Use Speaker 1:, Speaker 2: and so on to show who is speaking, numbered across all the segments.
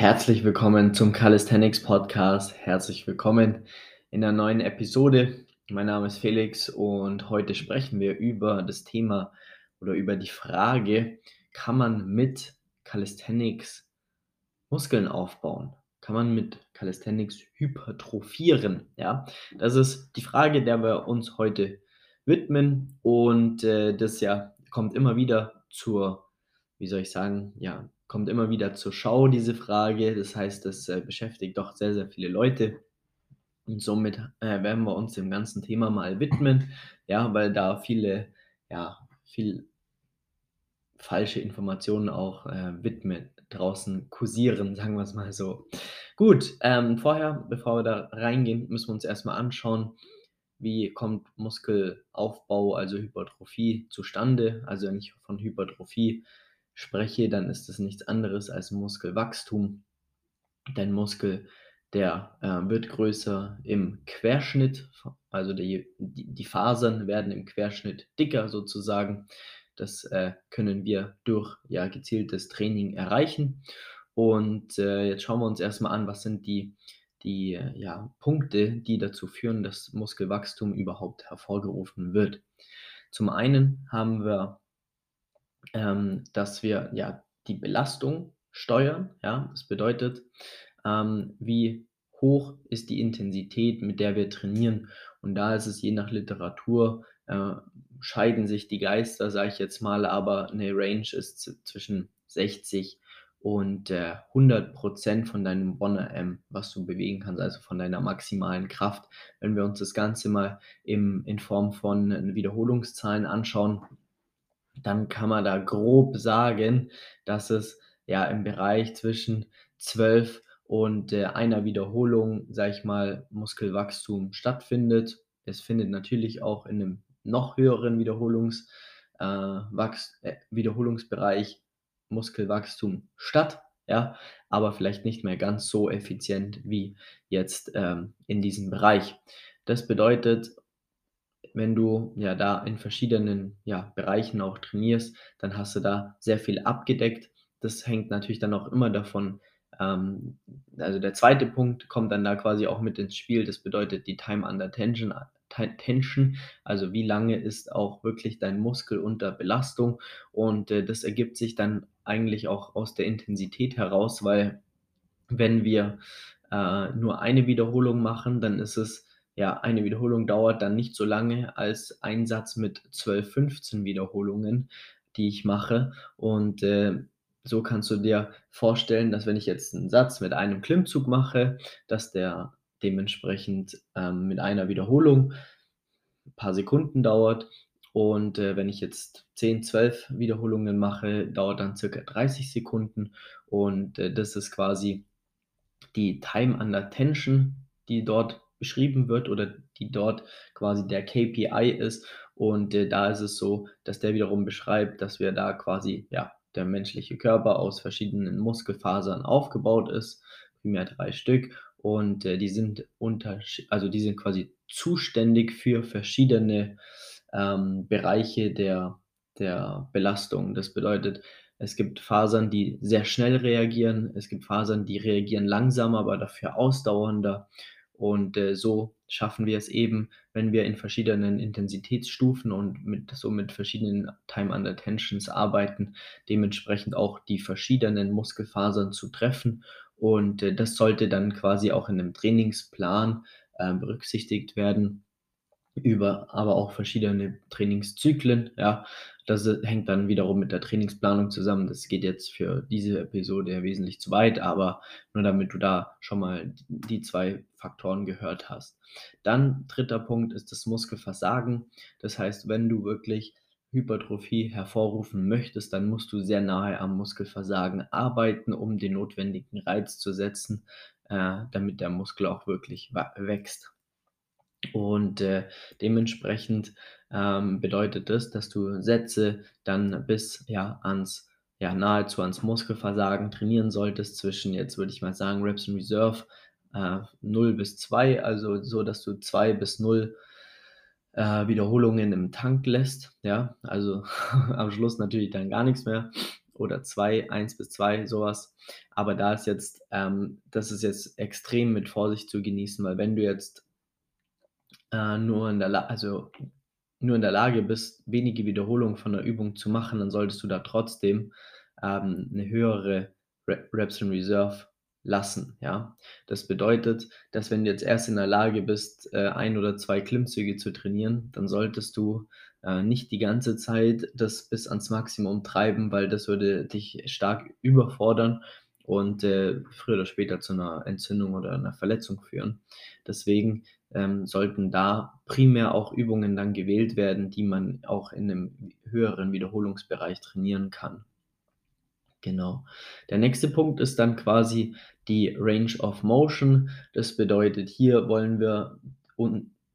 Speaker 1: Herzlich willkommen zum Calisthenics Podcast. Herzlich willkommen in der neuen Episode. Mein Name ist Felix und heute sprechen wir über das Thema oder über die Frage, kann man mit Calisthenics Muskeln aufbauen? Kann man mit Calisthenics hypertrophieren? Ja, das ist die Frage, der wir uns heute widmen und äh, das ja kommt immer wieder zur, wie soll ich sagen, ja, kommt immer wieder zur Schau, diese Frage. Das heißt, das äh, beschäftigt doch sehr, sehr viele Leute. Und somit äh, werden wir uns dem ganzen Thema mal widmen, ja, weil da viele, ja, viel falsche Informationen auch äh, widmen, draußen kursieren, sagen wir es mal so. Gut, ähm, vorher, bevor wir da reingehen, müssen wir uns erstmal anschauen, wie kommt Muskelaufbau, also Hypertrophie zustande. Also ich von Hypertrophie spreche, dann ist das nichts anderes als Muskelwachstum. Dein Muskel, der äh, wird größer im Querschnitt, also die, die, Fasern werden im Querschnitt dicker sozusagen. Das äh, können wir durch ja, gezieltes Training erreichen. Und äh, jetzt schauen wir uns erstmal an, was sind die, die ja, Punkte, die dazu führen, dass Muskelwachstum überhaupt hervorgerufen wird. Zum einen haben wir ähm, dass wir ja die Belastung steuern. Ja, das bedeutet, ähm, wie hoch ist die Intensität, mit der wir trainieren. Und da ist es je nach Literatur, äh, scheiden sich die Geister, sage ich jetzt mal, aber eine Range ist zwischen 60 und äh, 100 Prozent von deinem 1RM, was du bewegen kannst, also von deiner maximalen Kraft. Wenn wir uns das Ganze mal im, in Form von Wiederholungszahlen anschauen, dann kann man da grob sagen, dass es ja im Bereich zwischen 12 und äh, einer Wiederholung, sage ich mal, Muskelwachstum stattfindet. Es findet natürlich auch in einem noch höheren Wiederholungs, äh, Wachs äh, Wiederholungsbereich Muskelwachstum statt, ja, aber vielleicht nicht mehr ganz so effizient wie jetzt ähm, in diesem Bereich. Das bedeutet, wenn du ja da in verschiedenen ja, Bereichen auch trainierst, dann hast du da sehr viel abgedeckt. Das hängt natürlich dann auch immer davon, ähm, also der zweite Punkt kommt dann da quasi auch mit ins Spiel. Das bedeutet die Time under Tension, Tension, also wie lange ist auch wirklich dein Muskel unter Belastung und äh, das ergibt sich dann eigentlich auch aus der Intensität heraus, weil wenn wir äh, nur eine Wiederholung machen, dann ist es ja, eine Wiederholung dauert dann nicht so lange als ein Satz mit 12, 15 Wiederholungen, die ich mache. Und äh, so kannst du dir vorstellen, dass wenn ich jetzt einen Satz mit einem Klimmzug mache, dass der dementsprechend ähm, mit einer Wiederholung ein paar Sekunden dauert. Und äh, wenn ich jetzt 10, 12 Wiederholungen mache, dauert dann circa 30 Sekunden. Und äh, das ist quasi die Time under Tension, die dort beschrieben wird oder die dort quasi der KPI ist. Und äh, da ist es so, dass der wiederum beschreibt, dass wir da quasi, ja, der menschliche Körper aus verschiedenen Muskelfasern aufgebaut ist, primär drei Stück. Und äh, die sind unter, also die sind quasi zuständig für verschiedene ähm, Bereiche der, der Belastung. Das bedeutet, es gibt Fasern, die sehr schnell reagieren. Es gibt Fasern, die reagieren langsamer, aber dafür ausdauernder. Und äh, so schaffen wir es eben, wenn wir in verschiedenen Intensitätsstufen und mit, so mit verschiedenen Time Under Tensions arbeiten, dementsprechend auch die verschiedenen Muskelfasern zu treffen. Und äh, das sollte dann quasi auch in einem Trainingsplan äh, berücksichtigt werden über aber auch verschiedene Trainingszyklen. Ja, das hängt dann wiederum mit der Trainingsplanung zusammen. Das geht jetzt für diese Episode wesentlich zu weit, aber nur damit du da schon mal die zwei Faktoren gehört hast. Dann dritter Punkt ist das Muskelversagen. Das heißt, wenn du wirklich Hypertrophie hervorrufen möchtest, dann musst du sehr nahe am Muskelversagen arbeiten, um den notwendigen Reiz zu setzen, äh, damit der Muskel auch wirklich wächst. Und äh, dementsprechend ähm, bedeutet das, dass du Sätze dann bis ja ans ja nahezu ans Muskelversagen trainieren solltest zwischen jetzt würde ich mal sagen Reps in Reserve äh, 0 bis 2, also so, dass du 2 bis 0 äh, Wiederholungen im Tank lässt, ja, also am Schluss natürlich dann gar nichts mehr oder 2, 1 bis 2, sowas. Aber da ist jetzt, ähm, das ist jetzt extrem mit Vorsicht zu genießen, weil wenn du jetzt äh, nur in der also nur in der Lage bist, wenige Wiederholungen von der Übung zu machen, dann solltest du da trotzdem ähm, 'ne höhere Re Reps in Reserve lassen, ja? Das bedeutet, dass wenn du jetzt erst in der Lage bist, äh, 1 oder 2 Klimmzüge zu trainieren, dann solltest du, äh, nicht die ganze Zeit das bis ans Maximum treiben, weil das würde dich stark überfordern und, äh, früher oder später zu 'ner Entzündung oder 'ner Verletzung führen. Deswegen, ähm, sollten da primär auch Übungen dann gewählt werden, die man auch in 'nem höheren Wiederholungsbereich trainieren kann. Genau. Der nächste Punkt ist dann quasi die Range of Motion. Das bedeutet, hier wollen wir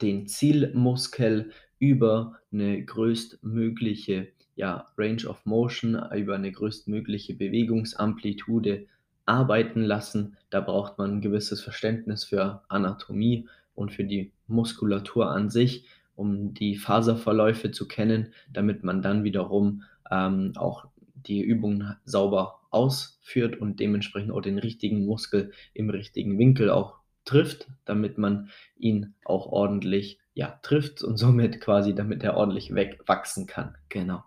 Speaker 1: den Zielmuskel über 'ne größtmögliche, ja, Range of Motion, über 'ne größtmögliche Bewegungsamplitude arbeiten lassen. Da braucht man 'n gewisses Verständnis für Anatomie und für die Muskulatur an sich, um die Faserverläufe zu kennen, damit man dann wiederum, ähm, auch die Übungen sauber ausführt und dementsprechend auch den richtigen Muskel im richtigen Winkel auch trifft, damit man ihn auch ordentlich, ja, trifft und somit quasi damit er ordentlich weg wachsen kann. Genau.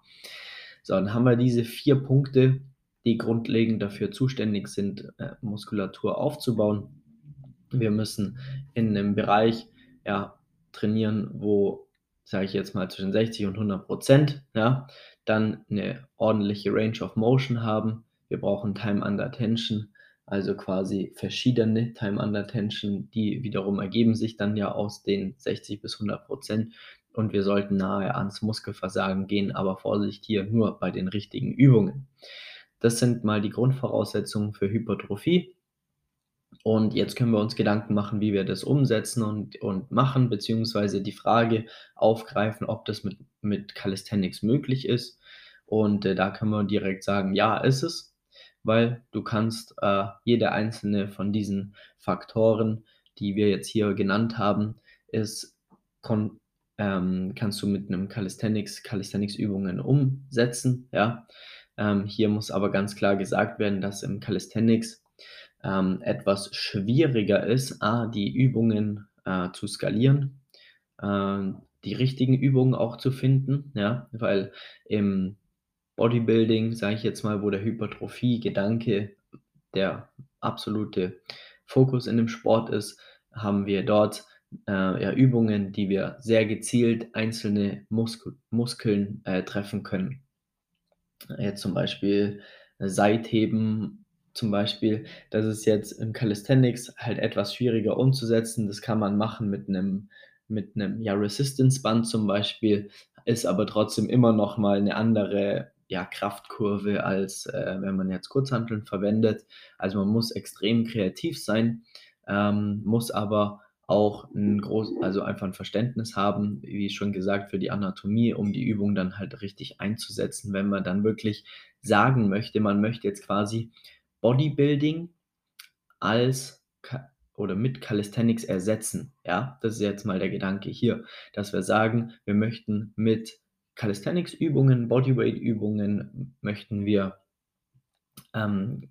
Speaker 1: So, dann haben wir diese 4 Punkte, die grundlegend dafür zuständig sind, äh, Muskulatur aufzubauen. Wir müssen in 'nem Bereich, ja, trainieren, wo, sage ich jetzt mal, zwischen 60 und 100 %, ja, dann 'ne ordentliche Range of Motion haben. Wir brauchen Time under Tension, also quasi verschiedene Time under Tension, die wiederum ergeben sich dann ja aus den 60 bis 100 % und wir sollten nahe ans Muskelversagen gehen, aber Vorsicht hier nur bei den richtigen Übungen. Das sind mal die Grundvoraussetzungen für Hypertrophie. Und jetzt können wir uns Gedanken machen, wie wir das umsetzen und und machen, beziehungsweise die Frage aufgreifen, ob das mit mit Calisthenics möglich ist. Und, äh, da können wir direkt sagen: „Ja, ist es“, weil du kannst, äh, jede einzelne von diesen Faktoren, die wir jetzt hier genannt haben, ist kon ähm, kannst du mit 'nem Calisthenics Calisthenics-Übungen umsetzen, ja? Ähm, hier muss aber ganz klar gesagt werden, dass im Calisthenics, ähm, etwas schwieriger ist, A, die Übungen, äh, zu skalieren, ähm, die richtigen Übungen auch zu finden, ja? Weil im Bodybuilding, sage ich jetzt mal, wo der Hypertrophie-Gedanke der absolute Fokus in dem Sport ist, haben wir dort, äh, ja, Übungen, die wir sehr gezielt einzelne Muskel Muskeln, äh, treffen können. Jetzt zum Beispiel Seitheben zum Beispiel, das ist jetzt im Calisthenics halt etwas schwieriger umzusetzen. Das kann man machen mit 'nem mit 'nem, ja, Resistance-Band zum Beispiel, ist aber trotzdem immer noch mal 'ne andere, ja, Kraftkurve, als, äh, wenn man jetzt Kurzhanteln verwendet. Also, man muss extrem kreativ sein, ähm, muss aber auch 'n groß also, einfach 'n Verständnis haben, wie schon gesagt, für die Anatomie, um die Übung dann halt richtig einzusetzen, wenn man dann wirklich sagen möchte, man möchte jetzt quasi Bodybuilding als oder mit Calisthenics ersetzen, ja? Das ist jetzt mal der Gedanke hier, dass wir sagen, wir möchten mit Calisthenics-Übungen, Bodyweight-Übungen möchten wir ähm,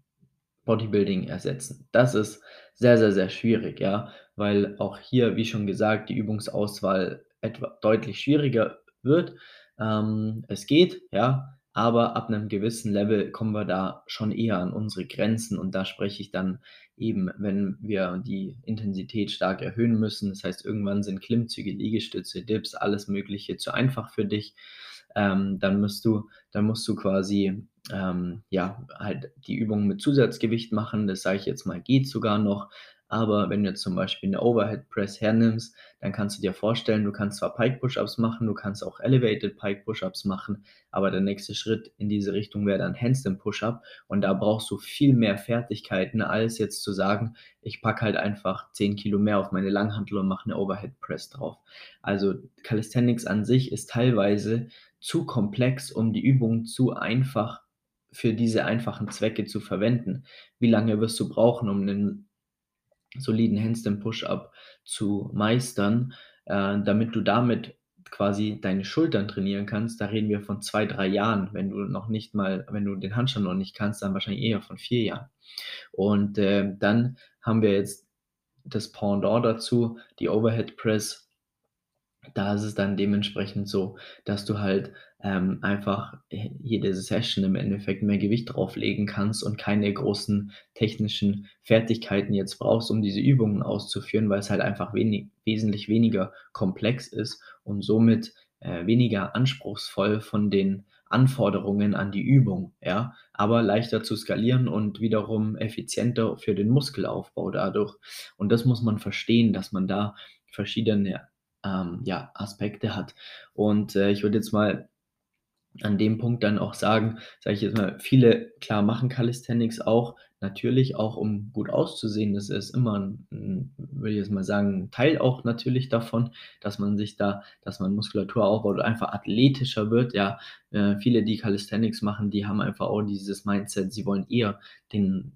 Speaker 1: Bodybuilding ersetzen. Das ist sehr, sehr, sehr schwierig, ja, weil auch hier, wie schon gesagt, die Übungsauswahl etwa deutlich schwieriger wird. Ähm, es geht, ja, aber ab 'nem gewissen Level kommen wir da schon eher an unsere Grenzen und da spreche ich dann eben, wenn wir die Intensität stark erhöhen müssen. Das heißt, irgendwann sind Klimmzüge, Liegestütze, Dips, alles Mögliche zu einfach für dich. Ähm, dann musst du dann musst du quasi, ähm, ja, halt die Übungen mit Zusatzgewicht machen. Das sage ich jetzt mal, geht sogar noch. Aber wenn du jetzt zum Beispiel 'ne Overhead Press hernimmst, dann kannst du dir vorstellen, du kannst zwar Pike Push-Ups machen, du kannst auch Elevated Pike Push-Ups machen, aber der nächste Schritt in diese Richtung wäre dann Handstand Push-Up und da brauchst du viel mehr Fertigkeiten, als jetzt zu sagen: „Ich packe halt einfach 10 Kilo mehr auf meine Langhantel und mache 'ne Overhead Press drauf.“ Also, Calisthenics an sich ist teilweise zu komplex, um die Übung zu einfach für diese einfachen Zwecke zu verwenden. Wie lange wirst du brauchen, um 'nen soliden Handstand Push-Up zu meistern, äh, damit du damit quasi deine Schultern trainieren kannst, da reden wir von zwei, drei Jahren. Wenn du noch nicht mal, wenn du den Handstand noch nicht kannst, dann wahrscheinlich eher von vier Jahren. Und äh, dann haben wir jetzt das Pendant dazu, die Overhead Press. Da ist es dann dementsprechend so, dass du halt ähm, einfach jede Session im Endeffekt mehr Gewicht drauflegen kannst und keine großen technischen Fertigkeiten jetzt brauchst, um diese Übungen auszuführen, weil es halt einfach wenig, wesentlich weniger komplex ist und somit äh, weniger anspruchsvoll von den Anforderungen an die Übung, ja, aber leichter zu skalieren und wiederum effizienter für den Muskelaufbau dadurch. Und das muss man verstehen, dass man da verschiedene ähm, ja, Aspekte hat. Und äh, ich würde jetzt mal an dem Punkt dann auch sagen, sage ich jetzt mal, viele, klar, machen Calisthenics auch, natürlich auch, um gut auszusehen. Das ist immer ein, würde ich jetzt mal sagen, Teil auch natürlich davon, dass man sich da, dass man Muskulatur aufbaut oder einfach athletischer wird. Ja, äh, viele, die Calisthenics machen, die haben einfach auch dieses Mindset, sie wollen eher den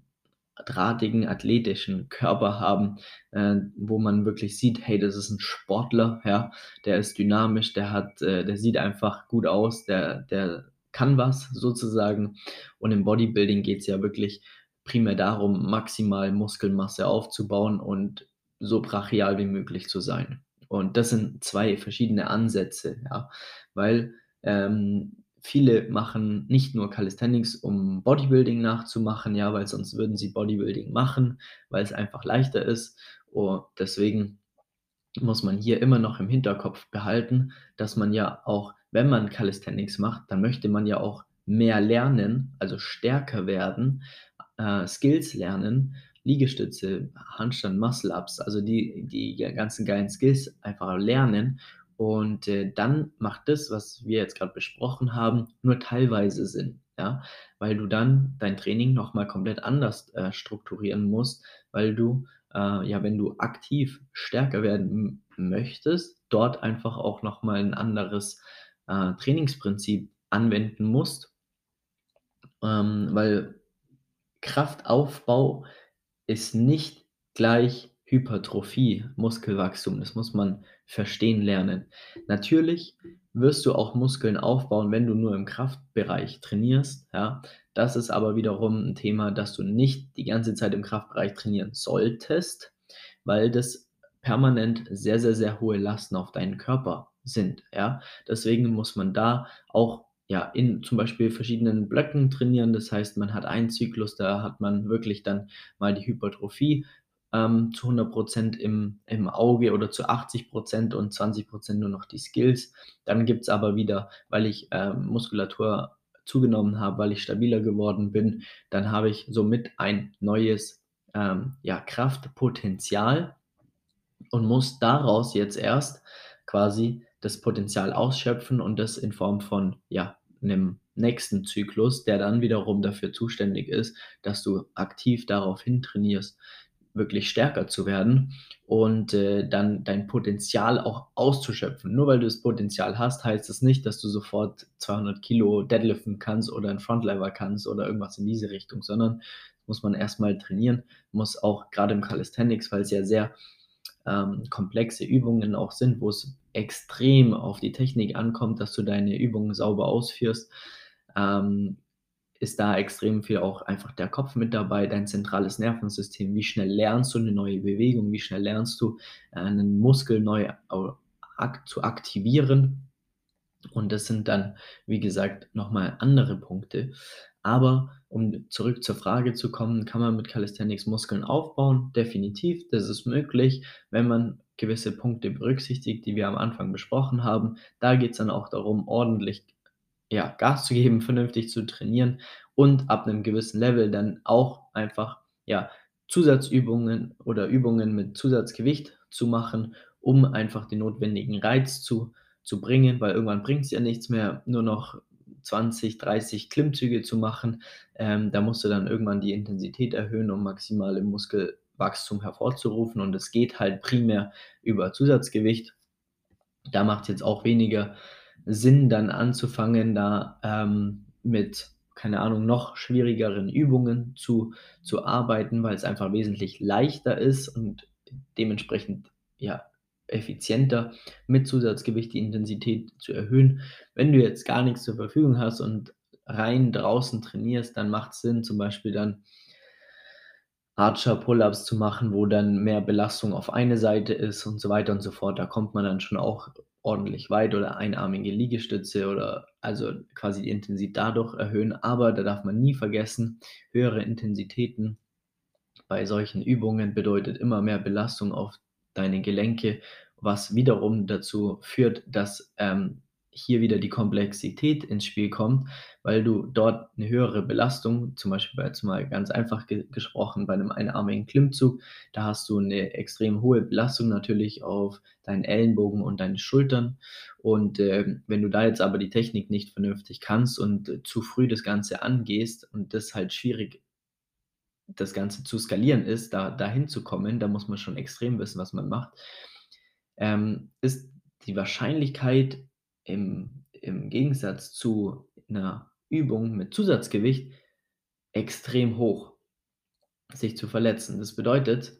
Speaker 1: drahtigen, athletischen Körper haben, äh, wo man wirklich sieht, hey, das ist ein Sportler, ja, der ist dynamisch, der hat, äh, der sieht einfach gut aus, der, der kann was sozusagen. Und im Bodybuilding geht es ja wirklich primär darum, maximal Muskelmasse aufzubauen und so brachial wie möglich zu sein. Und das sind zwei verschiedene Ansätze, ja, weil ähm, viele machen nicht nur Calisthenics, um Bodybuilding nachzumachen, ja, weil sonst würden sie Bodybuilding machen, weil es einfach leichter ist. Und deswegen muss man hier immer noch im Hinterkopf behalten, dass man ja auch, wenn man Calisthenics macht, dann möchte man ja auch mehr lernen, also stärker werden, äh, Skills lernen, Liegestütze, Handstand, Muscle-Ups, also die, die ganzen geilen Skills einfach lernen und äh, dann macht das, was wir jetzt gerade besprochen haben, nur teilweise Sinn, ja, weil du dann dein Training nochmal komplett anders äh, strukturieren musst, weil du, äh, ja, wenn du aktiv stärker werden möchtest, dort einfach auch nochmal ein anderes äh, Trainingsprinzip anwenden musst, ähm, weil Kraftaufbau ist nicht gleich Hypertrophie, Muskelwachstum. Das muss man verstehen lernen. Natürlich wirst du auch Muskeln aufbauen, wenn du nur im Kraftbereich trainierst. Ja, das ist aber wiederum ein Thema, dass du nicht die ganze Zeit im Kraftbereich trainieren solltest, weil das permanent sehr, sehr, sehr hohe Lasten auf deinen Körper sind. Ja, deswegen muss man da auch ja, in zum Beispiel verschiedenen Blöcken trainieren. Das heißt, man hat einen Zyklus, da hat man wirklich dann mal die Hypertrophie ähm, zu 100% im, im Auge oder zu 80% und 20% nur noch die Skills. Dann gibt es aber wieder, weil ich ähm, Muskulatur zugenommen habe, weil ich stabiler geworden bin, dann habe ich somit ein neues ähm, ja, Kraftpotenzial und muss daraus jetzt erst quasi das Potenzial ausschöpfen und das in Form von ja, einem nächsten Zyklus, der dann wiederum dafür zuständig ist, dass du aktiv darauf hin trainierst wirklich stärker zu werden und äh, dann dein Potenzial auch auszuschöpfen. Nur weil du das Potenzial hast, heißt das nicht, dass du sofort 200 Kilo deadliften kannst oder ein Frontlever kannst oder irgendwas in diese Richtung, sondern muss man erstmal trainieren, muss auch gerade im Calisthenics, weil es ja sehr ähm, komplexe Übungen auch sind, wo es extrem auf die Technik ankommt, dass du deine Übungen sauber ausführst, ähm, ist da extrem viel auch einfach der Kopf mit dabei, dein zentrales Nervensystem. Wie schnell lernst du eine neue Bewegung? Wie schnell lernst du äh, einen Muskel neu zu aktivieren? Und das sind dann, wie gesagt, nochmal andere Punkte. Aber um zurück zur Frage zu kommen, kann man mit Calisthenics Muskeln aufbauen? Definitiv, das ist möglich, wenn man gewisse Punkte berücksichtigt, die wir am Anfang besprochen haben. Da geht es dann auch darum, ordentlich ja, Gas zu geben, vernünftig zu trainieren und ab einem gewissen Level dann auch einfach ja, Zusatzübungen oder Übungen mit Zusatzgewicht zu machen, um einfach den notwendigen Reiz zu, zu bringen, weil irgendwann bringt es ja nichts mehr, nur noch 20, 30 Klimmzüge zu machen. Ähm, da musst du dann irgendwann die Intensität erhöhen, um maximale Muskelwachstum hervorzurufen. Und es geht halt primär über Zusatzgewicht. Da macht es jetzt auch weniger Sinn, dann anzufangen, da ähm, mit, keine Ahnung, noch schwierigeren Übungen zu, zu arbeiten, weil es einfach wesentlich leichter ist und dementsprechend ja effizienter mit Zusatzgewicht die Intensität zu erhöhen. Wenn du jetzt gar nichts zur Verfügung hast und rein draußen trainierst, dann macht es Sinn, zum Beispiel dann Archer Pull-ups zu machen, wo dann mehr Belastung auf eine Seite ist und so weiter und so fort. Da kommt man dann schon auch ordentlich weit oder einarmige Liegestütze oder also quasi die Intensität dadurch erhöhen. Aber da darf man nie vergessen, höhere Intensitäten bei solchen Übungen bedeutet immer mehr Belastung auf deine Gelenke, was wiederum dazu führt, dass ähm, hier wieder die Komplexität ins Spiel kommt, weil du dort eine höhere Belastung, zum Beispiel jetzt mal ganz einfach ge gesprochen, bei einem einarmigen Klimmzug, da hast du eine extrem hohe Belastung natürlich auf deinen Ellenbogen und deine Schultern. Und äh, wenn du da jetzt aber die Technik nicht vernünftig kannst und äh, zu früh das Ganze angehst und das halt schwierig das Ganze zu skalieren ist, da dahin zu kommen, da muss man schon extrem wissen, was man macht, ähm, ist die Wahrscheinlichkeit im, im Gegensatz zu einer Übung mit Zusatzgewicht extrem hoch, sich zu verletzen. Das bedeutet,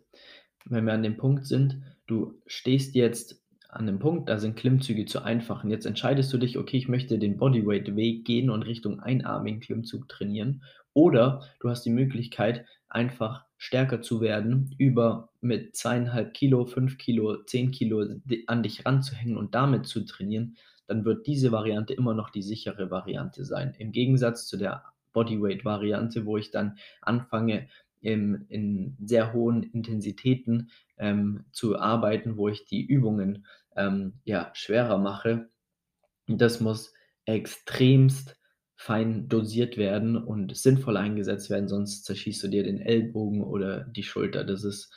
Speaker 1: wenn wir an dem Punkt sind, du stehst jetzt an dem Punkt, da sind Klimmzüge zu einfach. Und jetzt entscheidest du dich, okay, ich möchte den Bodyweight-Weg gehen und Richtung einarmigen Klimmzug trainieren. Oder du hast die Möglichkeit, einfach stärker zu werden, über mit zweieinhalb Kilo, fünf Kilo, zehn Kilo an dich ranzuhängen und damit zu trainieren, dann wird diese Variante immer noch die sichere Variante sein. Im Gegensatz zu der Bodyweight-Variante, wo ich dann anfange, im, in sehr hohen Intensitäten ähm, zu arbeiten, wo ich die Übungen ähm, ja, schwerer mache. Das muss extremst fein dosiert werden und sinnvoll eingesetzt werden, sonst zerschießt du dir den Ellbogen oder die Schulter. Das ist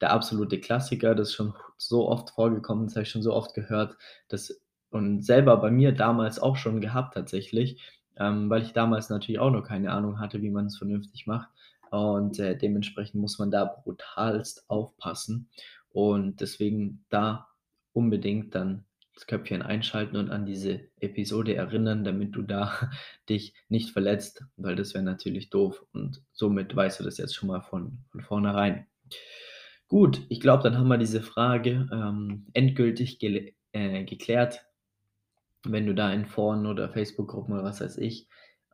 Speaker 1: der absolute Klassiker, das ist schon so oft vorgekommen, das habe ich schon so oft gehört, das und selber bei mir damals auch schon gehabt tatsächlich, ähm, weil ich damals natürlich auch noch keine Ahnung hatte, wie man es vernünftig macht. Und äh, dementsprechend muss man da brutalst aufpassen. Und deswegen da unbedingt dann das Köpfchen einschalten und an diese Episode erinnern, damit du da dich nicht verletzt, weil das wäre natürlich doof. Und somit weißt du das jetzt schon mal von, von vornherein. Gut, ich glaube, dann haben wir diese Frage ähm, endgültig äh, geklärt. Wenn du da in Foren oder Facebook-Gruppen oder was weiß ich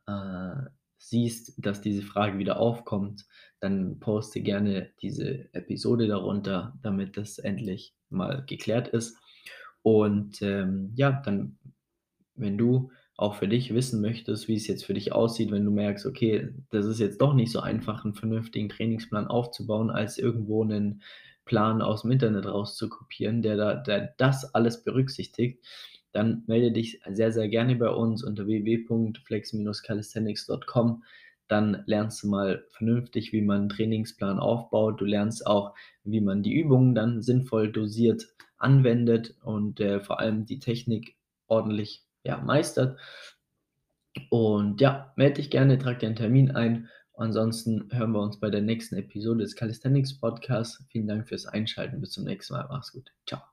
Speaker 1: äh, siehst, dass diese Frage wieder aufkommt, dann poste gerne diese Episode darunter, damit das endlich mal geklärt ist. Und ähm, ja, dann, wenn du auch für dich wissen möchtest, wie es jetzt für dich aussieht, wenn du merkst, okay, das ist jetzt doch nicht so einfach, einen vernünftigen Trainingsplan aufzubauen, als irgendwo einen Plan aus dem Internet rauszukopieren, der, da, der das alles berücksichtigt, dann melde dich sehr, sehr gerne bei uns unter www.flex-calisthenics.com. Dann lernst du mal vernünftig, wie man einen Trainingsplan aufbaut. Du lernst auch, wie man die Übungen dann sinnvoll dosiert anwendet und äh, vor allem die Technik ordentlich ja, meistert. Und ja, melde dich gerne, trag dir einen Termin ein. Ansonsten hören wir uns bei der nächsten Episode des Calisthenics Podcasts. Vielen Dank fürs Einschalten. Bis zum nächsten Mal. Mach's gut. Ciao.